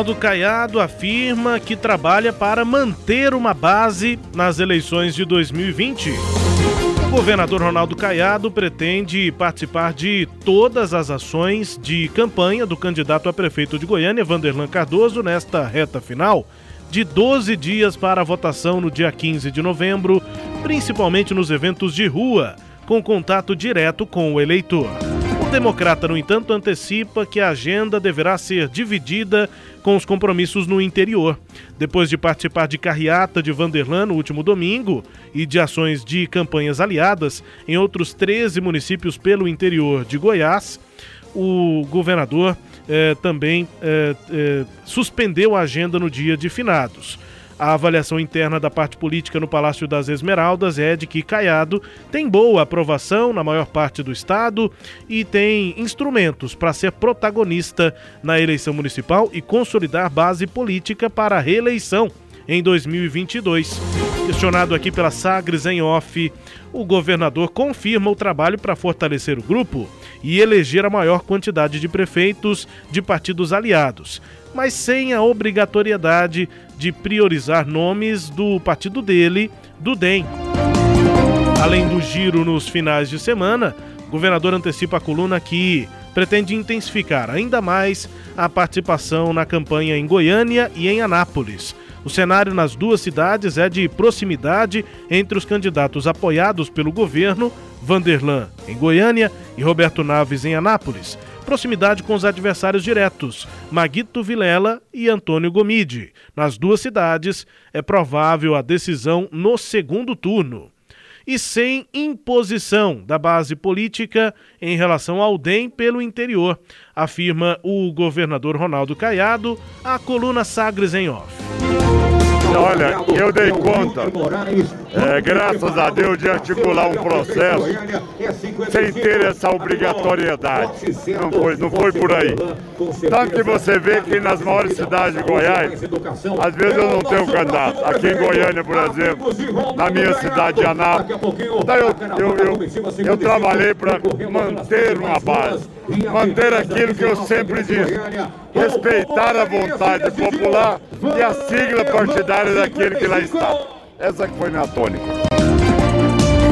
Ronaldo Caiado afirma que trabalha para manter uma base nas eleições de 2020. O governador Ronaldo Caiado pretende participar de todas as ações de campanha do candidato a prefeito de Goiânia, Vanderlan Cardoso, nesta reta final de 12 dias para a votação no dia 15 de novembro, principalmente nos eventos de rua, com contato direto com o eleitor. Democrata, no entanto, antecipa que a agenda deverá ser dividida com os compromissos no interior. Depois de participar de carreata de Vanderlan no último domingo e de ações de campanhas aliadas em outros 13 municípios pelo interior de Goiás, o governador eh, também eh, eh, suspendeu a agenda no dia de finados. A avaliação interna da parte política no Palácio das Esmeraldas é de que Caiado tem boa aprovação na maior parte do estado e tem instrumentos para ser protagonista na eleição municipal e consolidar base política para a reeleição em 2022. Questionado aqui pela Sagres em off, o governador confirma o trabalho para fortalecer o grupo e eleger a maior quantidade de prefeitos de partidos aliados, mas sem a obrigatoriedade de priorizar nomes do partido dele, do DEM. Além do giro nos finais de semana, o governador antecipa a coluna que pretende intensificar ainda mais a participação na campanha em Goiânia e em Anápolis. O cenário nas duas cidades é de proximidade entre os candidatos apoiados pelo governo, Vanderlan em Goiânia e Roberto Naves em Anápolis proximidade com os adversários diretos, Maguito Vilela e Antônio Gomide. Nas duas cidades, é provável a decisão no segundo turno. E sem imposição da base política em relação ao DEM pelo interior, afirma o governador Ronaldo Caiado, a coluna Sagres em Off. Olha, eu dei conta, é, graças a Deus, de articular um processo sem ter essa obrigatoriedade. Não foi, não foi por aí. Tanto que você vê que nas maiores cidades de Goiás, às vezes eu não tenho candidato. Aqui em Goiânia, por exemplo, na minha cidade de Anápolis. Então eu, eu, eu, eu trabalhei para manter uma base, manter aquilo que eu sempre disse respeitar a vontade popular e a sigla partidária daquele que lá está. Essa que foi minha tônica.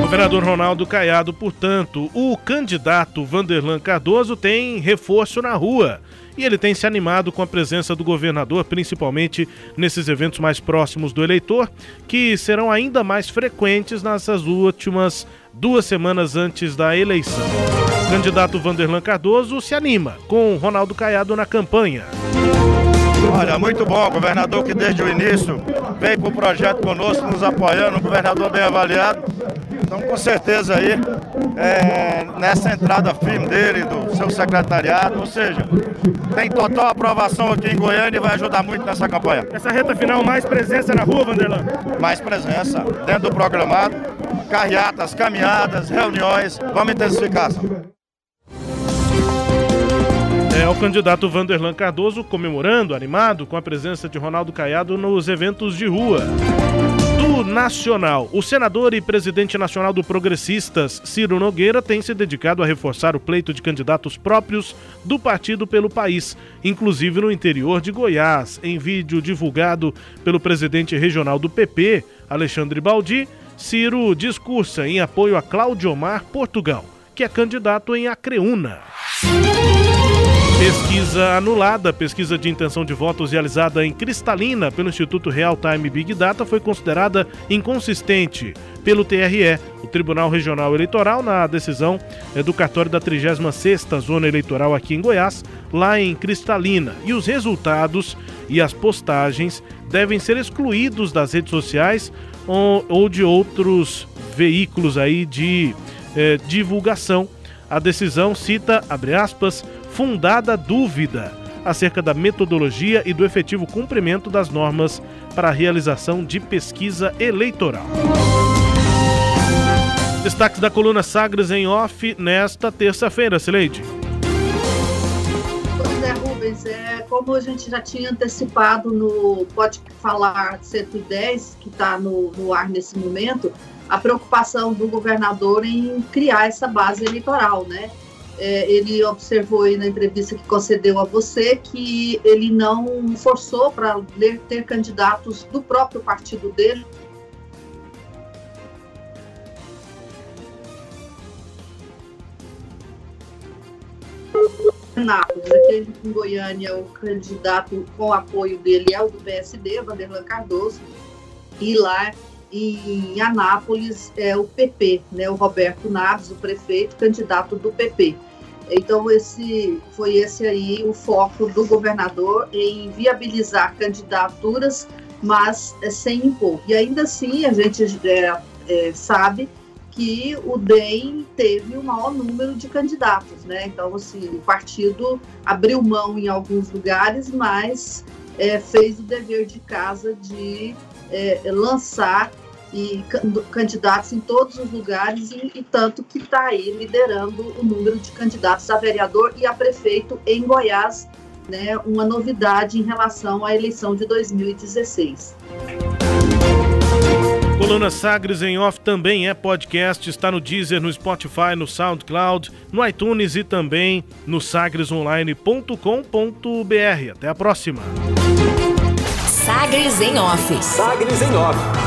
Governador Ronaldo Caiado, portanto, o candidato Vanderlan Cardoso tem reforço na rua. E ele tem se animado com a presença do governador, principalmente nesses eventos mais próximos do eleitor, que serão ainda mais frequentes nessas últimas duas semanas antes da eleição. O candidato Vanderlan Cardoso se anima com Ronaldo Caiado na campanha. Olha, muito bom, governador que desde o início veio para o projeto conosco, nos apoiando, um governador bem avaliado. Então, com certeza aí, é, nessa entrada firme dele, do seu secretariado, ou seja, tem total aprovação aqui em Goiânia e vai ajudar muito nessa campanha. Essa reta final, mais presença na rua, Vanderlan? Mais presença, dentro do programado, carreatas, caminhadas, reuniões, vamos intensificar. É o candidato Vanderlan Cardoso comemorando, animado, com a presença de Ronaldo Caiado nos eventos de rua. Do Nacional, o senador e presidente nacional do Progressistas, Ciro Nogueira, tem se dedicado a reforçar o pleito de candidatos próprios do partido pelo país, inclusive no interior de Goiás. Em vídeo divulgado pelo presidente regional do PP, Alexandre Baldi, Ciro discursa em apoio a Cláudio Omar Portugal, que é candidato em Acreúna. Pesquisa anulada. Pesquisa de intenção de votos realizada em Cristalina pelo Instituto Real Time Big Data foi considerada inconsistente pelo TRE, o Tribunal Regional Eleitoral, na decisão educatória da 36ª Zona Eleitoral aqui em Goiás, lá em Cristalina. E os resultados e as postagens devem ser excluídos das redes sociais ou, ou de outros veículos aí de eh, divulgação. A decisão cita, abre aspas, fundada dúvida acerca da metodologia e do efetivo cumprimento das normas para a realização de pesquisa eleitoral. Destaques da coluna Sagres em Off nesta terça-feira, Sileide. Rubens, é, como a gente já tinha antecipado no Pode Falar 110, que está no, no ar nesse momento, a preocupação do governador em criar essa base eleitoral, né? É, ele observou aí na entrevista que concedeu a você que ele não forçou para ter candidatos do próprio partido dele. Aqui em Goiânia, o candidato com apoio dele é o do PSD, Vanderlan Cardoso, e lá em Anápolis é o PP, né, o Roberto Naves, o prefeito, candidato do PP. Então esse foi esse aí o foco do governador em viabilizar candidaturas, mas é, sem impor. E ainda assim a gente é, é, sabe que o DEM teve o maior número de candidatos, né? Então, assim, o partido abriu mão em alguns lugares, mas é, fez o dever de casa de é, lançar e candidatos em todos os lugares e, e tanto que está aí liderando o número de candidatos a vereador e a prefeito em Goiás, né? Uma novidade em relação à eleição de 2016. Coluna Sagres em Off também é podcast, está no Deezer, no Spotify, no SoundCloud, no iTunes e também no sagresonline.com.br. Até a próxima. Sagres em Off. Sagres em Off.